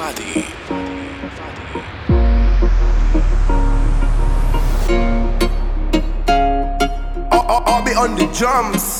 Fadi. I'll be on the jumps.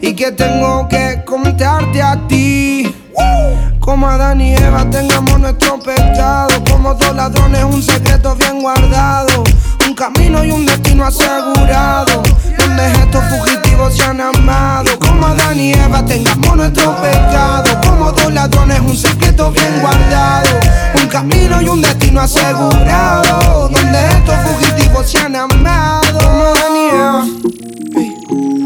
y que tengo que contarte a ti. Como Adán y Eva tengamos nuestro pecado. Como dos ladrones, un secreto bien guardado. Un camino y un destino asegurado. Donde estos fugitivos se han amado. Como Adán y Eva tengamos nuestro pecado. Como dos ladrones, un secreto bien guardado. Un camino y un destino asegurado. Donde estos fugitivos se han amado. Como Adán y Eva.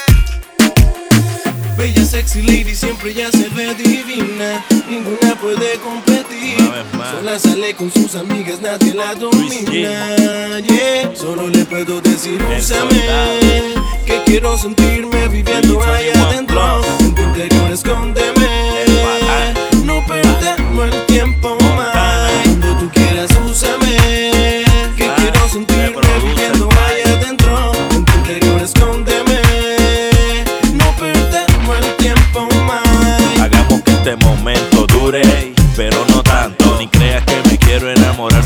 Bella, sexy lady, siempre ya se ve divina. Ninguna puede competir. Sola sale con sus amigas, nadie la domina. Yeah. Solo le puedo decir, úsame. Que quiero sentirme viviendo ahí adentro. En tu interior, escóndeme. No perdemos el tiempo más. Cuando tú quieras, úsame. Que quiero sentirme viviendo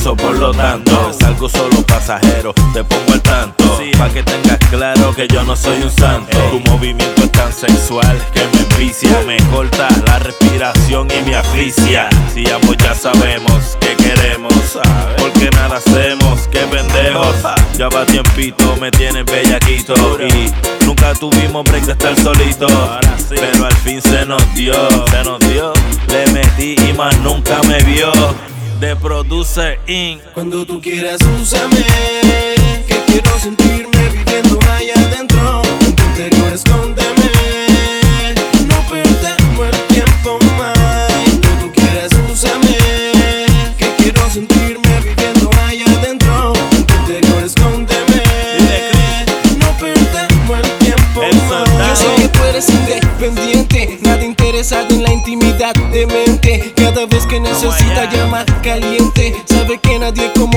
so por lo tanto. Es algo solo pasajero, te pongo al tanto. Pa' que tengas claro que yo no soy un santo. Tu movimiento es tan sexual que me envicia. Me corta la respiración y me asfixia. Si ambos ya sabemos que queremos, porque nada hacemos, que pendejos. Ya va tiempito, me tienes bellaquito. Y nunca tuvimos break de estar solito. Pero al fin se nos dio, se nos dio. Le metí y más nunca me vio. De Produce Inc. Cuando tú quieras, úsame. Que quiero sentirme viviendo ahí adentro. En tu interior, escóndeme.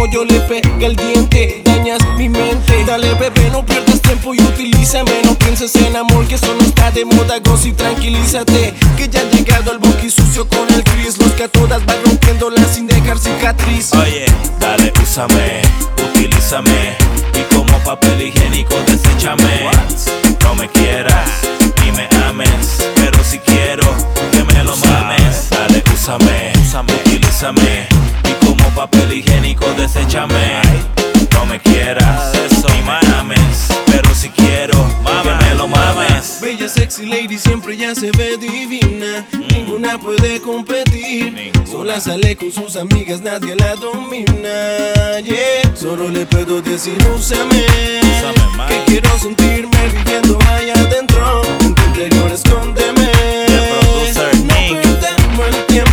yo le pegué el diente. Dañas mi mente. Dale bebé, no pierdas tiempo y utilízame. No pienses en amor, que eso no está de moda. Gozo y tranquilízate Que ya ha llegado al boqui sucio con el Chris. Los que a todas van rompiéndola sin dejar cicatriz. Oye, dale, úsame, utilízame. Y como papel higiénico deséchame. No me quieras, ni me ames Pero si quiero, que me lo mames. Dale, úsame, úsame. utilízame papel higiénico, deséchame. No me quieras, eso ni mames, pero si quiero, mama, que me lo mames. Bella sexy lady siempre ya se ve divina, ninguna puede competir. Ninguna. Sola sale con sus amigas, nadie la domina. Yeah. Solo le puedo decir, úsame, úsame que quiero sentirme viviendo allá adentro. En tu interior escóndeme. The producer, no el tiempo.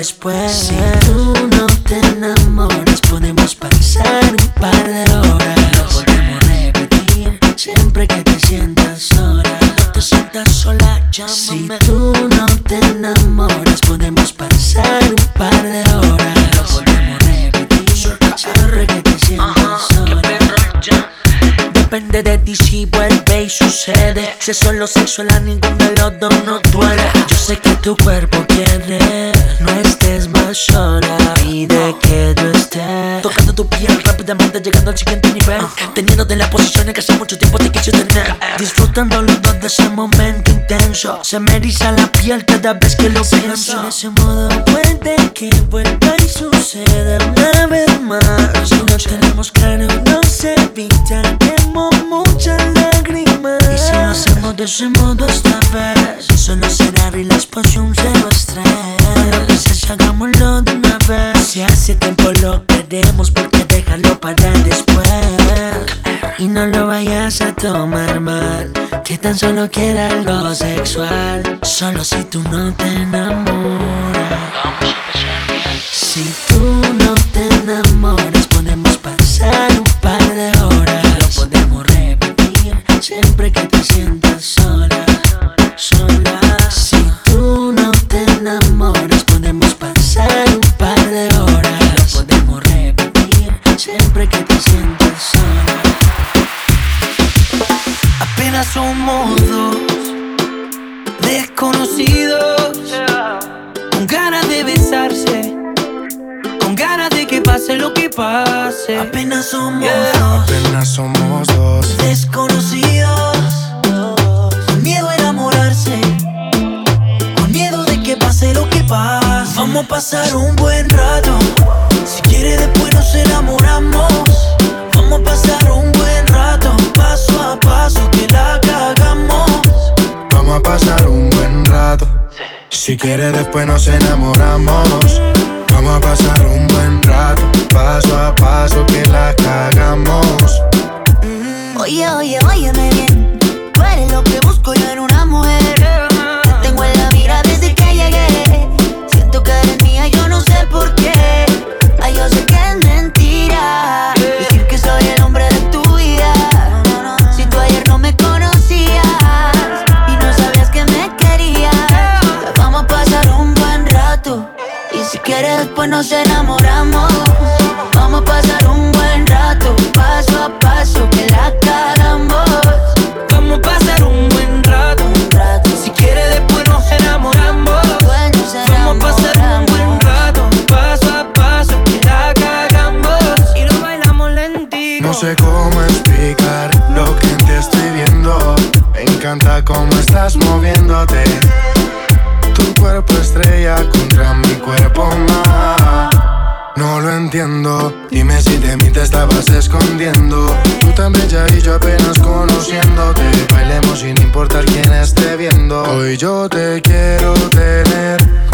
después. Si tú no te enamoras, podemos pasar un par de horas. Lo podemos repetir siempre que te sientas sola. No te sientas sola, llámame. Si tú no te enamoras, podemos pasar un par de horas. Lo podemos repetir siempre que te sientas sola. Depende de ti si vuelve y sucede. Si es solo sexual, a ninguno de los dos nos duele. Yo sé que tu cuerpo quiere tu piel llegando al siguiente nivel. Teniéndote en la posición que hace mucho tiempo te quise tener. Disfrutando los dos de ese momento intenso. Se me eriza la piel cada vez que lo pienso. En ese modo puede que vuelva y suceda una vez más. Si no tenemos claro, no se evitaremos muchas lágrimas. Y si lo hacemos de ese modo esta vez, solo será relax un cero estrés. Pero quizás hagámoslo de una vez. Si hace tiempo lo queremos, porque déjalo para después. Y no lo vayas a tomar mal, que tan solo quiera algo sexual. Solo si tú no te enamoras. Si tú no te enamoras, Si quiere después nos enamoramos. No sé cómo explicar lo que ti estoy viendo. Me encanta cómo estás moviéndote. Tu cuerpo estrella contra mi cuerpo más. No lo entiendo. Dime si de mí te estabas escondiendo. Tú tan bella y yo apenas conociéndote. Bailemos sin importar quién esté viendo. Hoy yo te quiero tener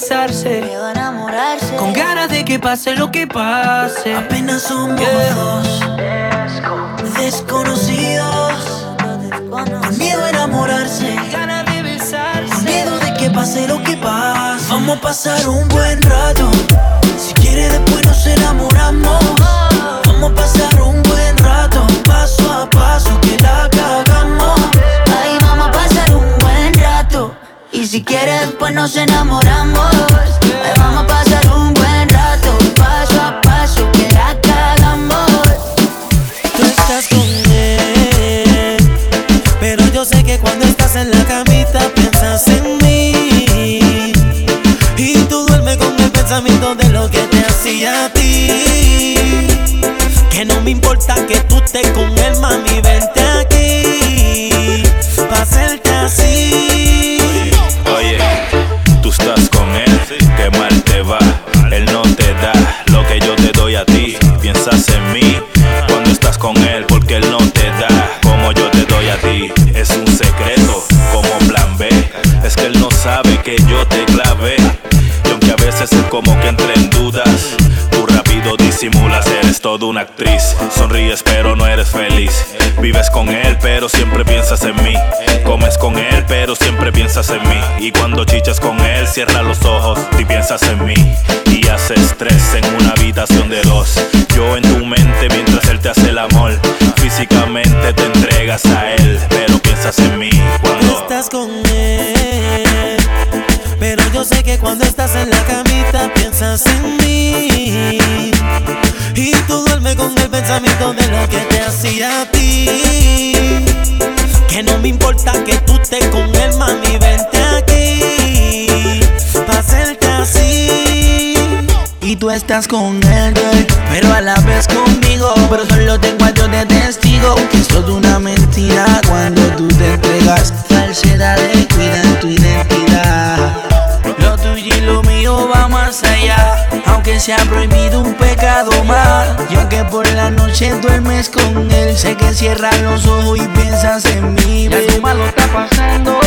besarse, Miedo a enamorarse. con ganas de que pase lo que pase. Apenas somos Yeah. dos desconocidos, con miedo a enamorarse. Ganas de besarse. Miedo de que pase lo que pase. Vamos a pasar un buen rato. Si quiere después nos enamoramos. Vamos a pasar un buen rato. Si quieres, después nos enamoramos. Ahí vamos a pasar un buen rato. Paso a paso, que la cagamos. Tú estás con él, pero yo sé que cuando estás en la camita piensas en mí. Y tú duermes con el pensamiento de lo que te hacía a ti. Que no me importa que tú estés con él, mami, vente pero siempre piensas en mí. Comes con él pero siempre piensas en mí. Y cuando chichas con él, cierra los ojos y piensas en mí. Y haces estrés en una habitación de dos. Yo en tu mente mientras él te hace el amor. Físicamente te entregas a él, pero piensas en mí cuando estás con él. Pero yo sé que cuando estás en la camita piensas en mí. Pensamiento de lo que te hacía a ti. Que no me importa que tú estés con él, mami, vente aquí. Pa' hacerte así. Y tú estás con él, pero a la vez conmigo. Pero solo tengo a de testigo. Que es una mentira cuando tú te entregas. Falsedades cuidan tu identidad Aunque sea prohibido un pecado más. Yo que por la noche duermes con él. Sé que cierras los ojos y piensas en mí. Ya tu malo está pasando.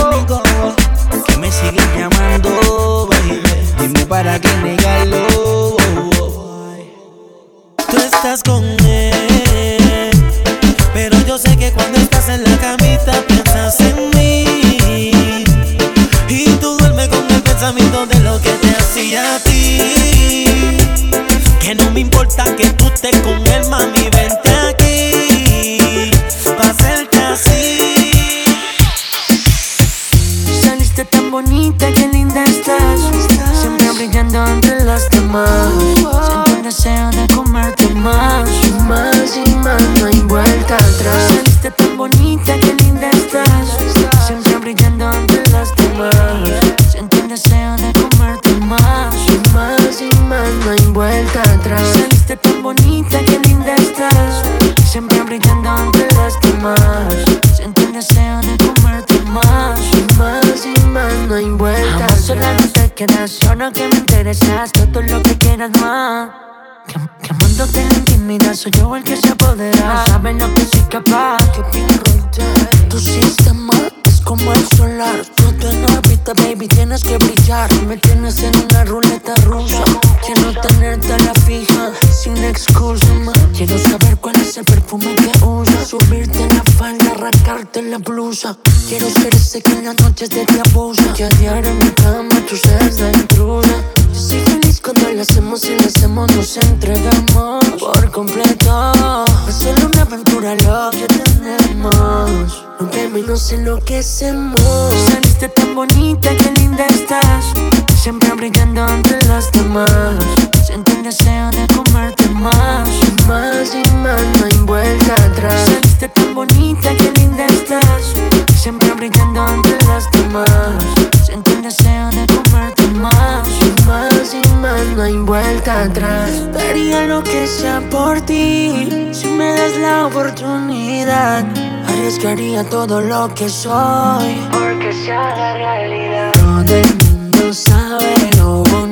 Que me sigues llamando, baby. Dime para qué negarlo. Tú estás con importa que tú estés con él, mami, las noches. Que a diario en mi cama tú seas la intrusa. Yo soy feliz cuando lo hacemos y lo hacemos, nos entregamos por completo. Es solo una aventura lo que tenemos. Aunque menos enloquecemos. Saliste tan bonita, qué linda estás. Siempre brillando entre las demás. Siento el deseo de comerte más. Y más y más, no hay vuelta atrás. Saliste tan bonita, demás. Siento el deseo de comerte más. Y más y más, no hay vuelta atrás. Daría lo que sea por ti. Si me das la oportunidad. Arriesgaría todo lo que soy Porque se haga realidad Todo el mundo sabe lo bonita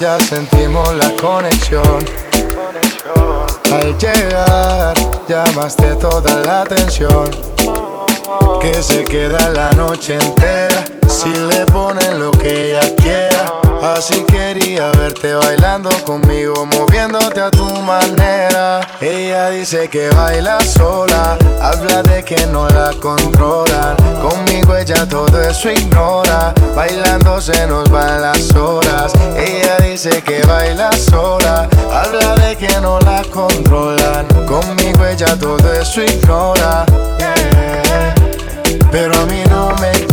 ya sentimos la conexión Al llegar, llamaste toda la atención que se queda la noche entera si le ponen lo que ella quiera. Así quería verte bailando conmigo, moviéndote a tu manera. Ella dice que baila sola, habla de que no la controlan. Conmigo ella todo eso ignora, bailando se nos van las horas. Ella dice que baila sola, habla de que no la controlan. Conmigo ella todo eso ignora. Pero a mí no me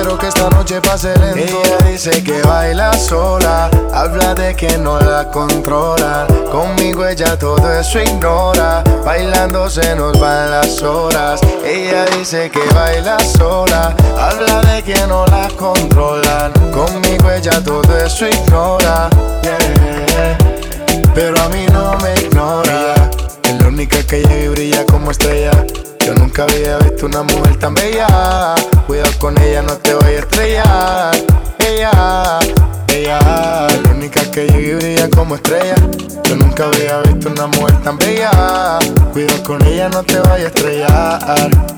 Quiero que esta noche pase lento. Ella dice que baila sola, habla de que no la controla. Conmigo ella todo eso ignora, bailando se nos van las horas. Ella dice que baila sola, habla de que no la controlan. Conmigo ella todo eso ignora, pero a mí no me ignora. Es la única que llega y brilla como estrella. Yo nunca había visto una mujer tan bella. Cuidado con ella, no te voy a estrellar. Ella, ella, la única que llega y brilla como estrella. Yo nunca había visto una mujer tan bella. Cuidado con ella, no te vaya a estrellar.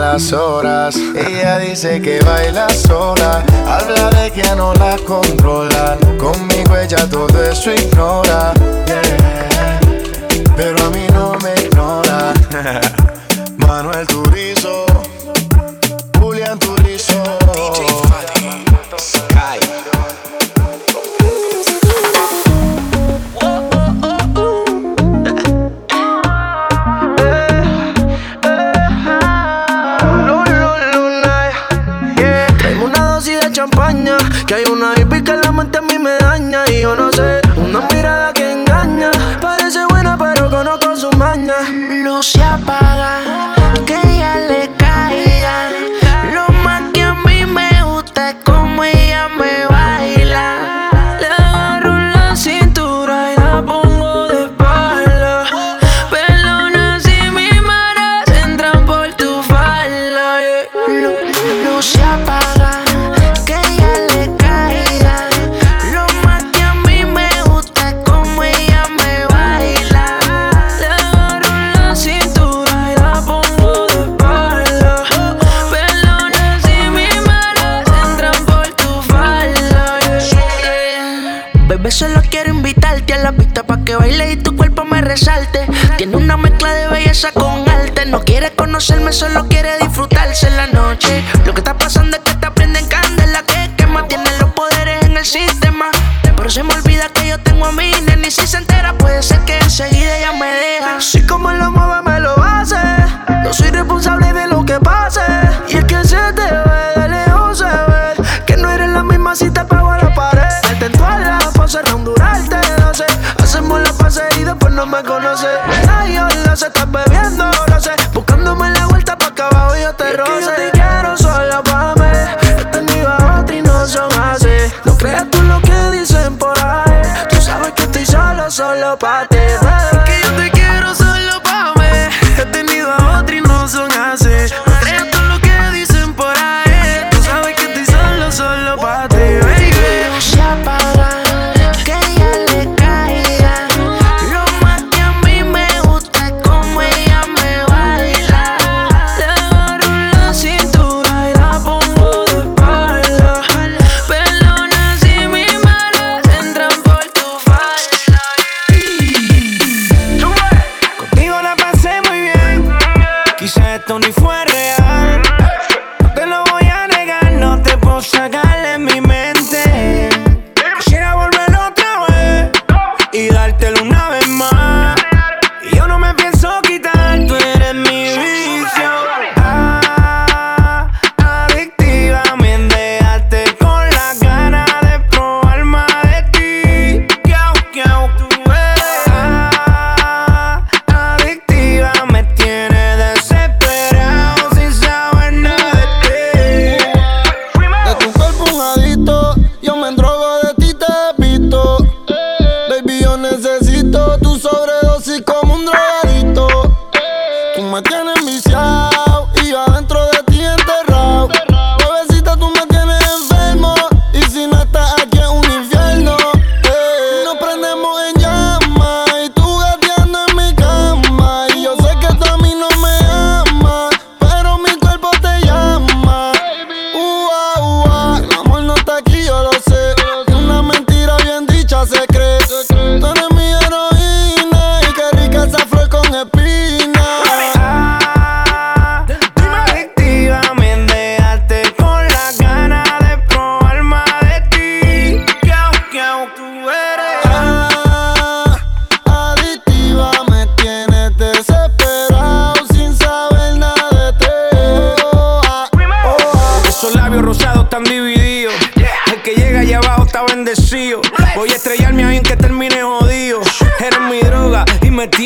las horas. Ella dice que baila sola, habla de que no la controlan. Conmigo ella todo eso ignora, pero a mí no me ignora.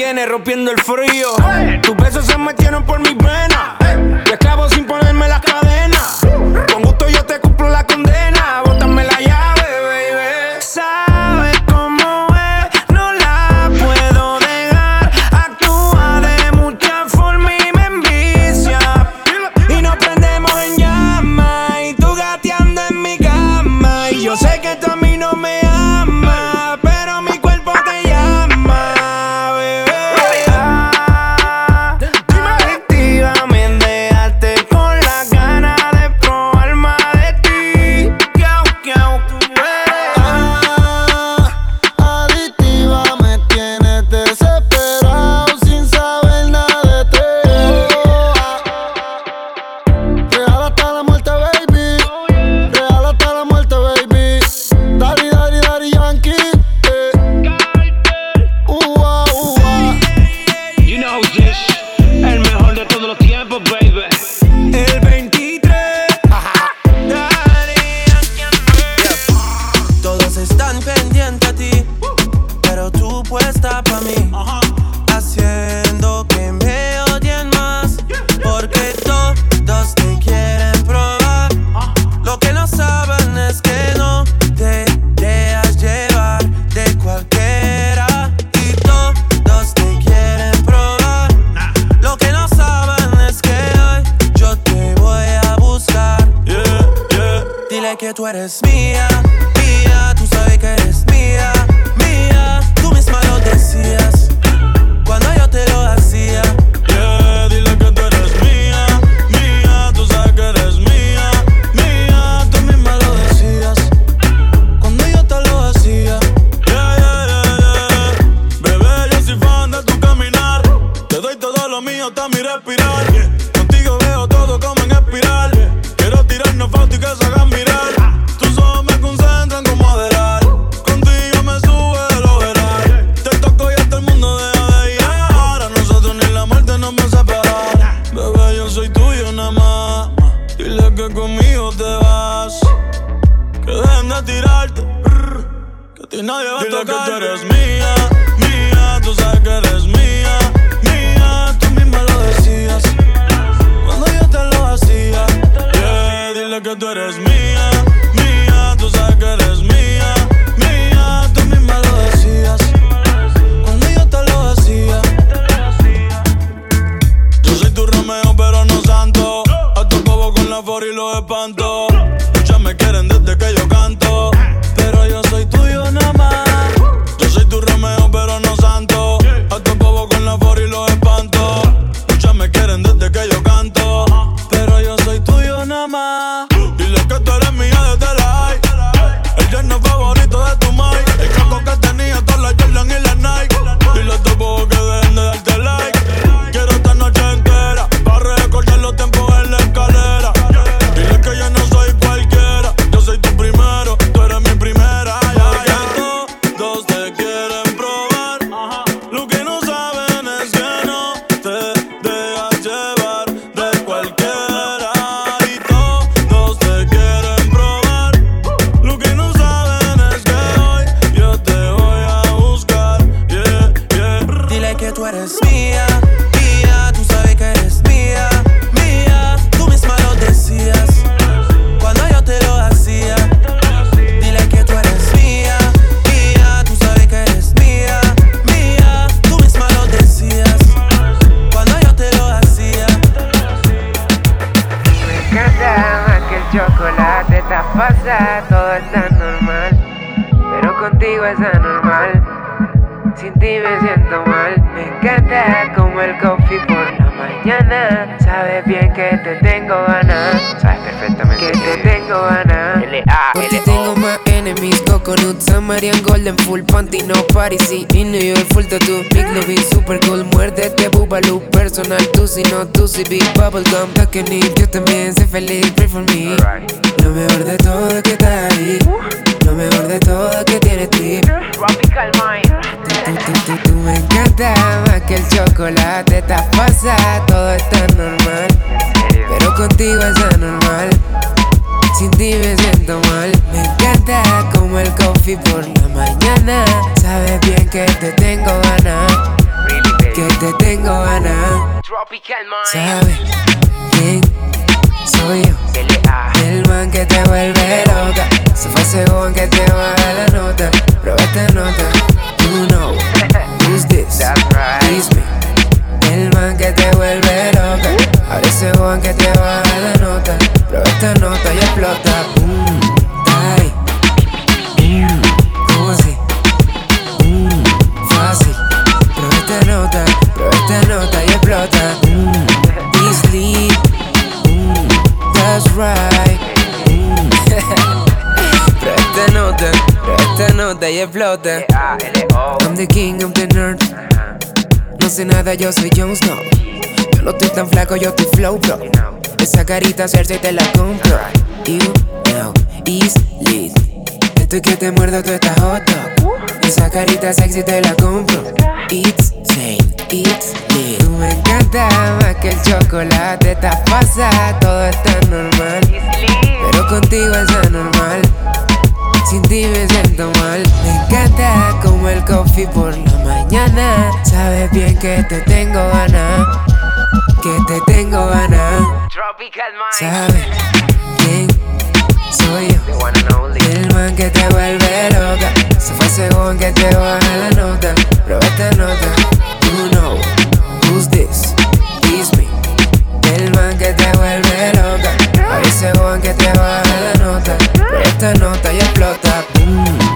viene rompiendo el frío. miss me. favor y lo espantó. Ya me quieren desde que yo Samarian Golden, full panty, no party, sí. In New York, full tattoo, big lobby, super cool, muérdete, boobaloo, personal, tú si no, tú si big bubblegum, need, yo también sé feliz, pray for me. Lo mejor de todo que está ahí, lo mejor de todo que tiene ti. Tropical Mind. Tú, tú, me encanta más que el chocolate, te pasa, todo está normal. Pero contigo es anormal. Sin ti me siento mal. Me encanta como el coffee por la mañana. Sabes bien que te tengo ganas. Que te tengo ganas. Sabes quién soy yo. El man que te vuelve loca. Se fue según que te baja la nota. Prueba esta nota. You know who's this? It's me. El man que te vuelve loca. Ahora ese Juan que te baja la nota. Prueba esta nota y explota. Mmm, ay. ¿cómo así? Mmm, fácil. Prueba esta nota. Prueba esta nota y explota. Mmm, easily. Mmm, that's right. Mmm. prueba esta nota. Prueba esta nota y explota. I'm the king of the nerd. No sé nada, yo soy Jon Snow. Yo no estoy tan flaco, yo estoy flow, bro. Esa carita Cersei te la compro. You know, is lit. Estoy que te muerdo, tú estás hot dog. Esa carita sexy te la compro. It's sane, it's lit. Tú me encanta más que el chocolate. Te pasa, todo está normal. Pero contigo es anormal. Sin ti me siento mal. Me encanta como el coffee por la mañana. Sabes bien que te tengo ganas. Que te tengo ganas. Sabes quién soy yo. El man que te vuelve loca. Se fue según que te baja la nota. Prueba esta nota. You know who's this? It's me. El man que te vuelve loca. Parece Juan que te baja la nota. Esta nota y explota. Mmm,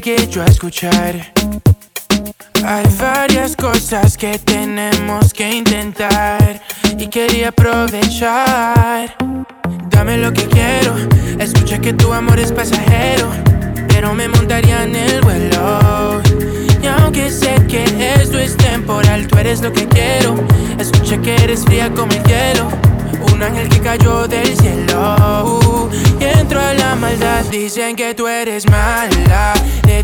llegué yo a escuchar. Hay varias cosas que tenemos que intentar y quería aprovechar. Dame lo que quiero, escucha que tu amor es pasajero, pero me montaría en el vuelo. Y aunque sé que esto es temporal, tú eres lo que quiero. Escucha que eres fría como el hielo. Un ángel que cayó del cielo y entró a la maldad. Dicen que tú eres mala,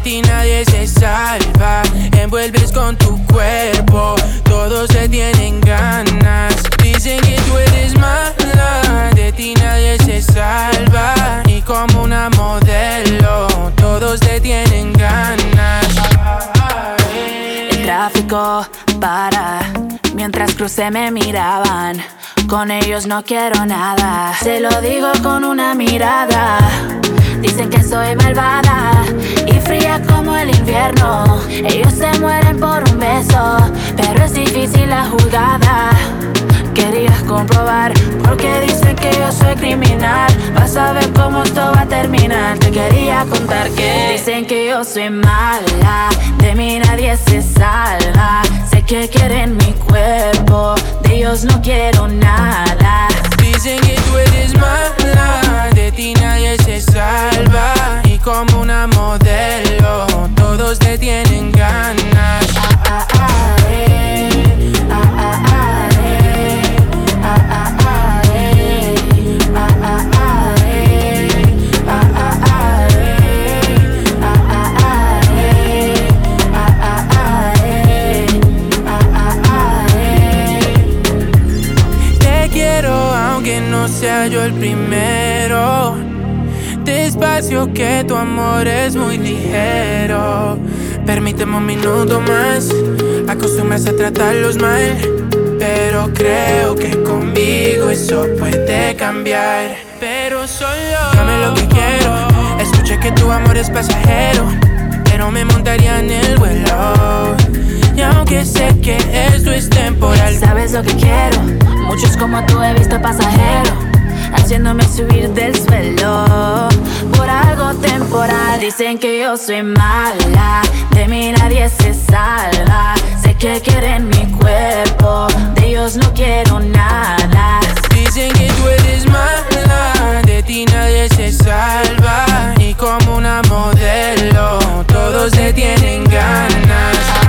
ti nadie se salva. Envuelves con tu cuerpo, todos se tienen ganas. Dicen que tú eres mala, de ti nadie se salva. Y como una modelo, todos te tienen ganas. El tráfico para mientras crucé me miraban. Con ellos no quiero nada. Se lo digo con una mirada. Dicen que soy malvada y fría como el invierno. Ellos se mueren por un beso, pero es difícil la jugada. Querías comprobar porque dicen que yo soy criminal. Vas a ver cómo esto va a terminar. Te quería contar que dicen que yo soy mala. De mí nadie se salva. Sé que quieren mi cuerpo, de ellos no quiero nada. Dicen que tú eres mala, de ti nadie se salva. Y como una modelo, todos te tienen ganas. Despacio que tu amor es muy ligero. Permíteme un minuto más. Acostumbras a tratarlos mal. Pero creo que conmigo eso puede cambiar. Pero solo dame lo que quiero. Escuché que tu amor es pasajero. Pero me montaría en el vuelo. Y aunque sé que esto es temporal, sabes lo que quiero. Muchos como tú he visto pasajero haciéndome subir del suelo por algo temporal. Dicen que yo soy mala, de mí nadie se salva. Sé que quieren mi cuerpo, de ellos no quiero nada. Dicen que tú eres mala, de ti nadie se salva. Y como una modelo, todos se tienen ganas.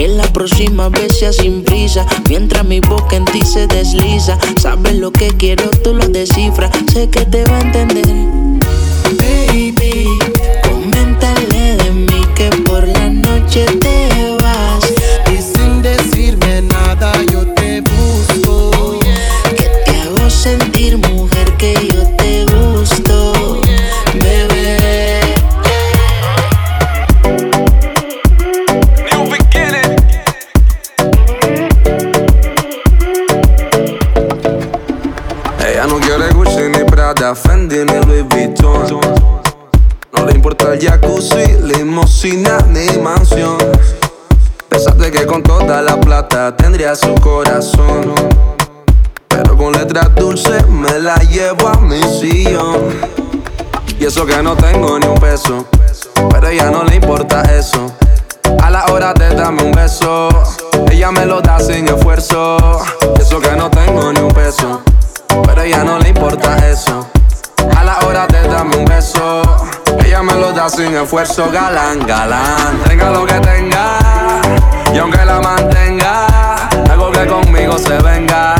Que la próxima vez sea sin prisa. Mientras mi boca en ti se desliza, sabes lo que quiero, tú lo descifras. Sé que te va a entender. Baby, coméntale de mí que por la noche te Y eso que no tengo ni un peso. Pero a ella no le importa eso. A la hora de darme un beso, ella me lo da sin esfuerzo. Y eso que no tengo ni un peso. Pero a ella no le importa eso. A la hora de darme un beso, ella me lo da sin esfuerzo. Galán, galán, tenga lo que tenga. Y aunque la mantenga, algo que conmigo se venga.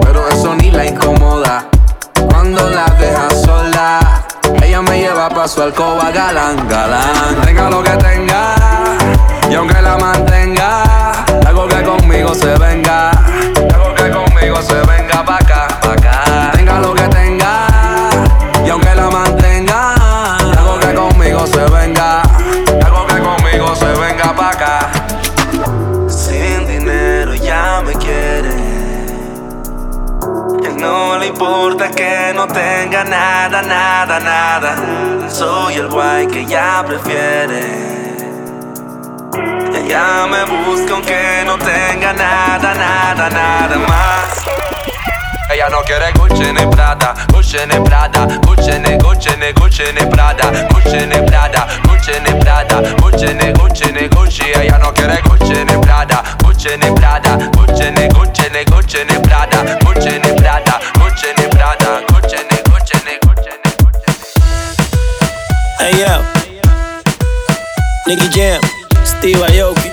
pero eso ni la incomoda. Cuando la deja sola, ella me lleva pa' su alcoba, galán, galán. Tenga lo que tenga, y aunque la mantenga, algo que conmigo se venga. Algo que conmigo se venga pa' acá. Importa que no tenga nada, nada, nada. Soy el guay que ella prefiere. Ella me busca aunque no tenga nada, nada, nada más. Ella no quiere Gucci ni Prada, Gucci ni Prada, Gucci ni Gucci ni Gucci ni Prada, Gucci ni Prada, Gucci ni Prada, Gucci ni Gucci ni Gucci. Ella no quiere Gucci ni Prada, Gucci ni Prada, Gucci ni Gucci ni Gucci ni Prada, Gucci ni Prada, Gucci ni Prada, Gucci ni Gucci ni Gucci ni Hey yo, Nicky Jam, Steve Aoki.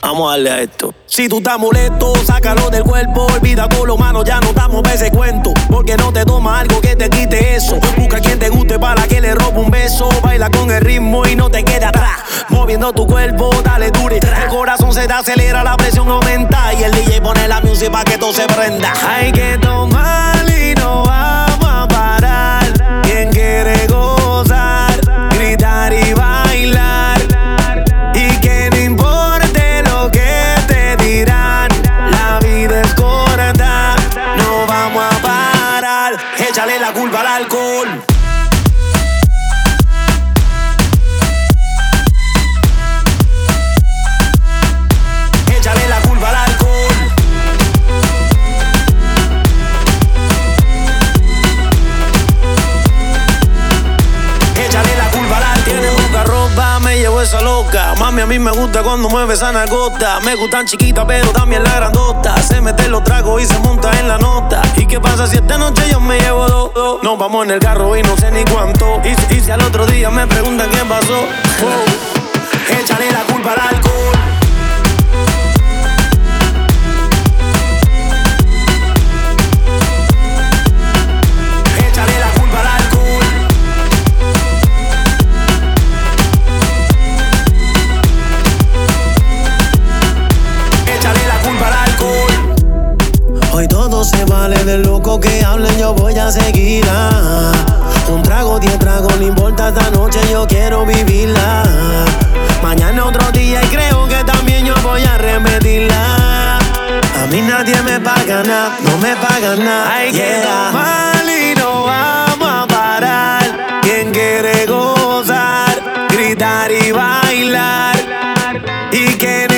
Vamos a darle a esto. Si tú estás molesto, sácalo del cuerpo. Olvida todo lo malo, ya no damos ese cuento. Porque no te toma algo que te quite eso. Busca quien te guste para que le robe un beso. Baila con el ritmo y no te quede atrás. Moviendo tu cuerpo, dale dure. El corazón se te acelera, la presión aumenta. Y el DJ pone la música para que todo se prenda. Hay que tomar mí me gusta cuando mueve esa nagota. Me gustan chiquitas, pero también la grandota. Se mete los tragos y se monta en la nota. ¿Y qué pasa si esta noche yo me llevo dos? Nos vamos en el carro y no sé ni cuánto. Y, y si al otro día me preguntan qué pasó, oh, échale la culpa al alcohol. Del loco que hablen, yo voy a seguir. ah. Un trago, diez tragos, no importa esta noche, yo quiero vivirla. Mañana otro día y creo que también yo voy a repetirla. A mí nadie me paga nada, no me paga nada. Hay que tomar y no vamos a parar. Quien quiere gozar, gritar y bailar. Y que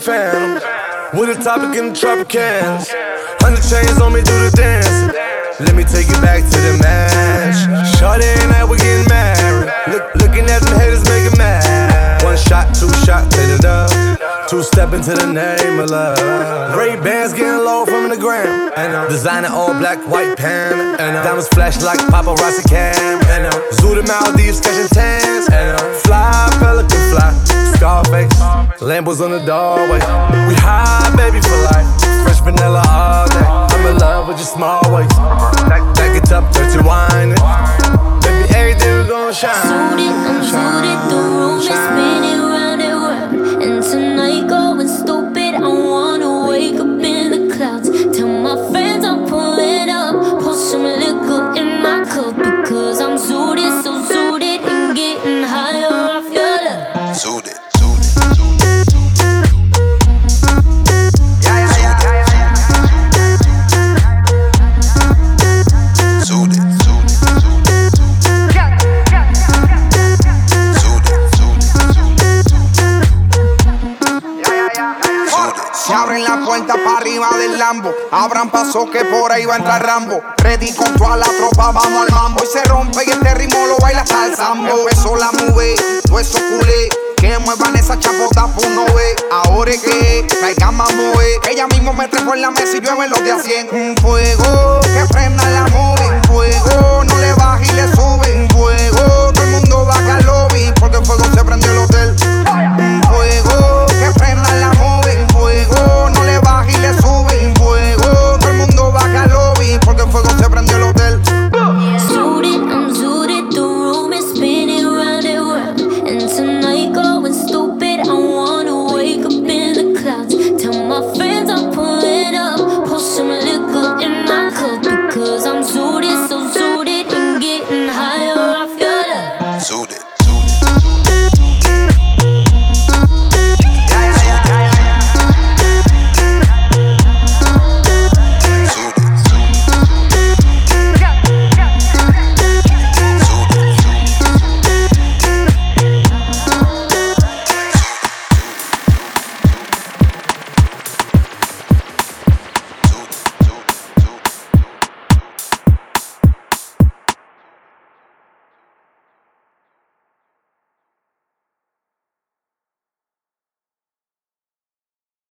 the phantom. With a topic in the Tropicans. Hundred chains on me, do the dance. Let me take you back to the match. Shorty and I, we getting married. Look, looking at them haters, make mad. One shot, two shot, take it up. Two step into the name of love. Ray bands getting low from the uh, designer all black, white uh, diamonds flash like paparazzi cam. Zoo the Maldives catching tans. Fly, pelican fly. Scarface, Lambos on the doorway. We high, baby, for life. Fresh vanilla all day. I'm in love with your small waist. Back, it up, dirty wine. Baby, everything we gon' shine. Zooted, I'm zooted, the room is spinning tonight. Go encima del Lambo. Abran paso que por ahí va a entrar Rambo. Ready con toda la tropa, vamos al mambo. Y se rompe y este ritmo lo baila hasta el sambo. Empezó la move, todo culé. Que muevan esa chapota, pues no ve. Ahora es que caiga más move. Ella mismo me trajo en la mesa y llueve los de a 100. Un fuego que prenda la move. Un fuego no le baja y le sube. Un fuego todo el mundo va al lobby. Porque el fuego se prendió el hotel.